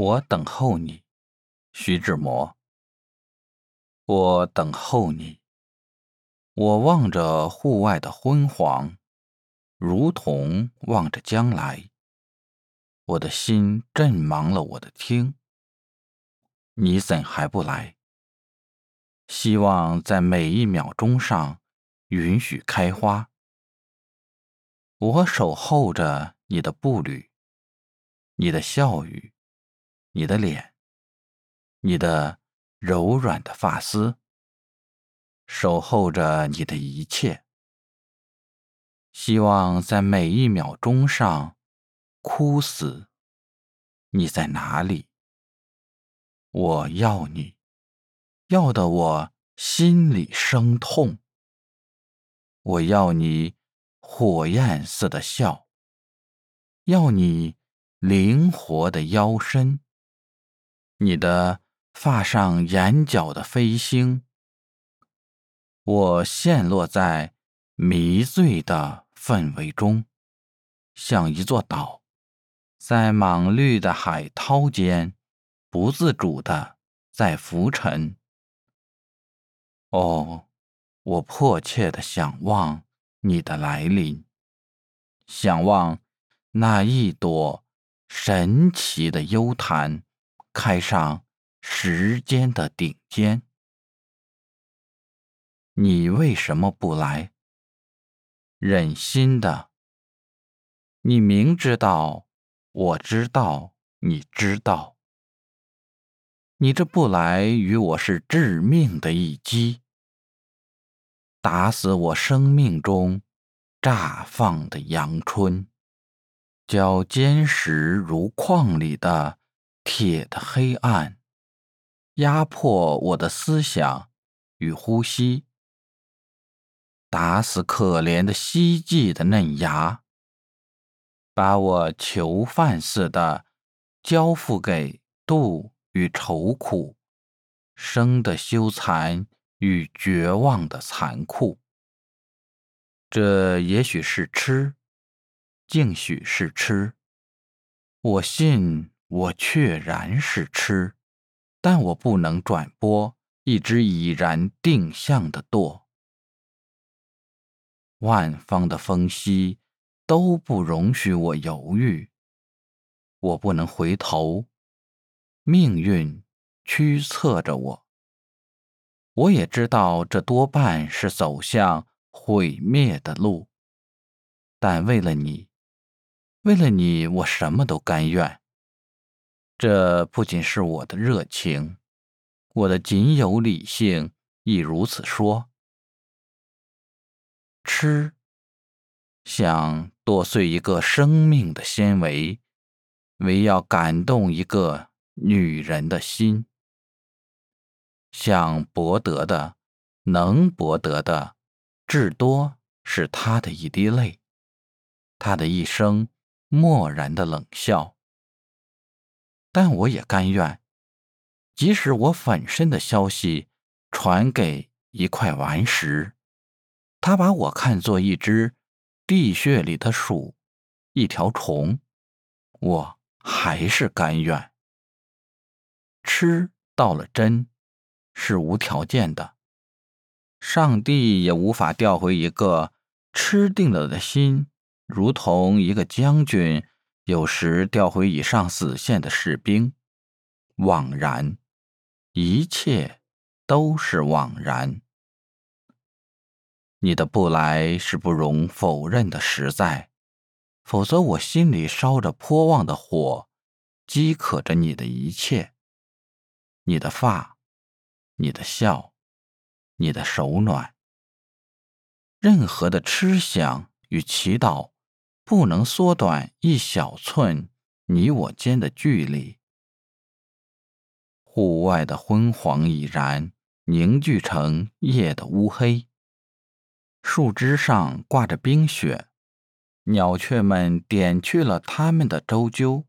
我等候你，徐志摩。我等候你，我望着户外的昏黄，如同望着将来。我的心震忙了我的听，你怎还不来？希望在每一秒钟上允许开花。我守候着你的步履，你的笑语。你的脸，你的柔软的发丝，守候着你的一切。希望在每一秒钟上哭死。你在哪里？我要你，要的我心里生痛。我要你火焰似的笑，要你灵活的腰身。你的发上眼角的飞星，我陷落在迷醉的氛围中，像一座岛，在莽绿的海涛间，不自主的在浮沉。哦，我迫切的想望你的来临，想望那一朵神奇的幽潭。开上时间的顶尖，你为什么不来？忍心的，你明知道，我知道，你知道，你这不来与我是致命的一击，打死我生命中绽放的阳春，叫坚实如矿里的。铁的黑暗，压迫我的思想与呼吸，打死可怜的希冀的嫩芽，把我囚犯似的交付给妒与愁苦，生的羞惭与绝望的残酷。这也许是痴，竟许是痴。我信。我确然是痴，但我不能转播一只已然定向的舵。万方的风息都不容许我犹豫，我不能回头。命运驱策着我，我也知道这多半是走向毁灭的路，但为了你，为了你，我什么都甘愿。这不仅是我的热情，我的仅有理性亦如此说。吃，想剁碎一个生命的纤维，为要感动一个女人的心。想博得的，能博得的，至多是她的一滴泪，她的一声漠然的冷笑。但我也甘愿，即使我粉身的消息传给一块顽石，他把我看作一只地穴里的鼠，一条虫，我还是甘愿。吃到了真，是无条件的，上帝也无法调回一个吃定了的心，如同一个将军。有时调回以上死线的士兵，枉然，一切都是枉然。你的不来是不容否认的实在，否则我心里烧着颇旺的火，饥渴着你的一切，你的发，你的笑，你的手暖，任何的痴想与祈祷。不能缩短一小寸你我间的距离。户外的昏黄已然凝聚成夜的乌黑，树枝上挂着冰雪，鸟雀们点去了它们的周啾。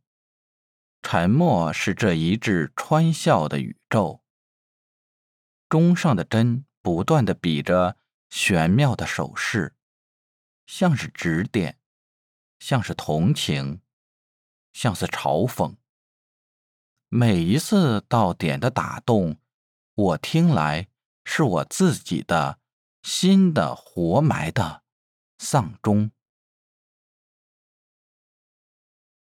沉默是这一致穿笑的宇宙。钟上的针不断的比着玄妙的手势，像是指点。像是同情，像是嘲讽。每一次到点的打动，我听来是我自己的新的活埋的丧钟。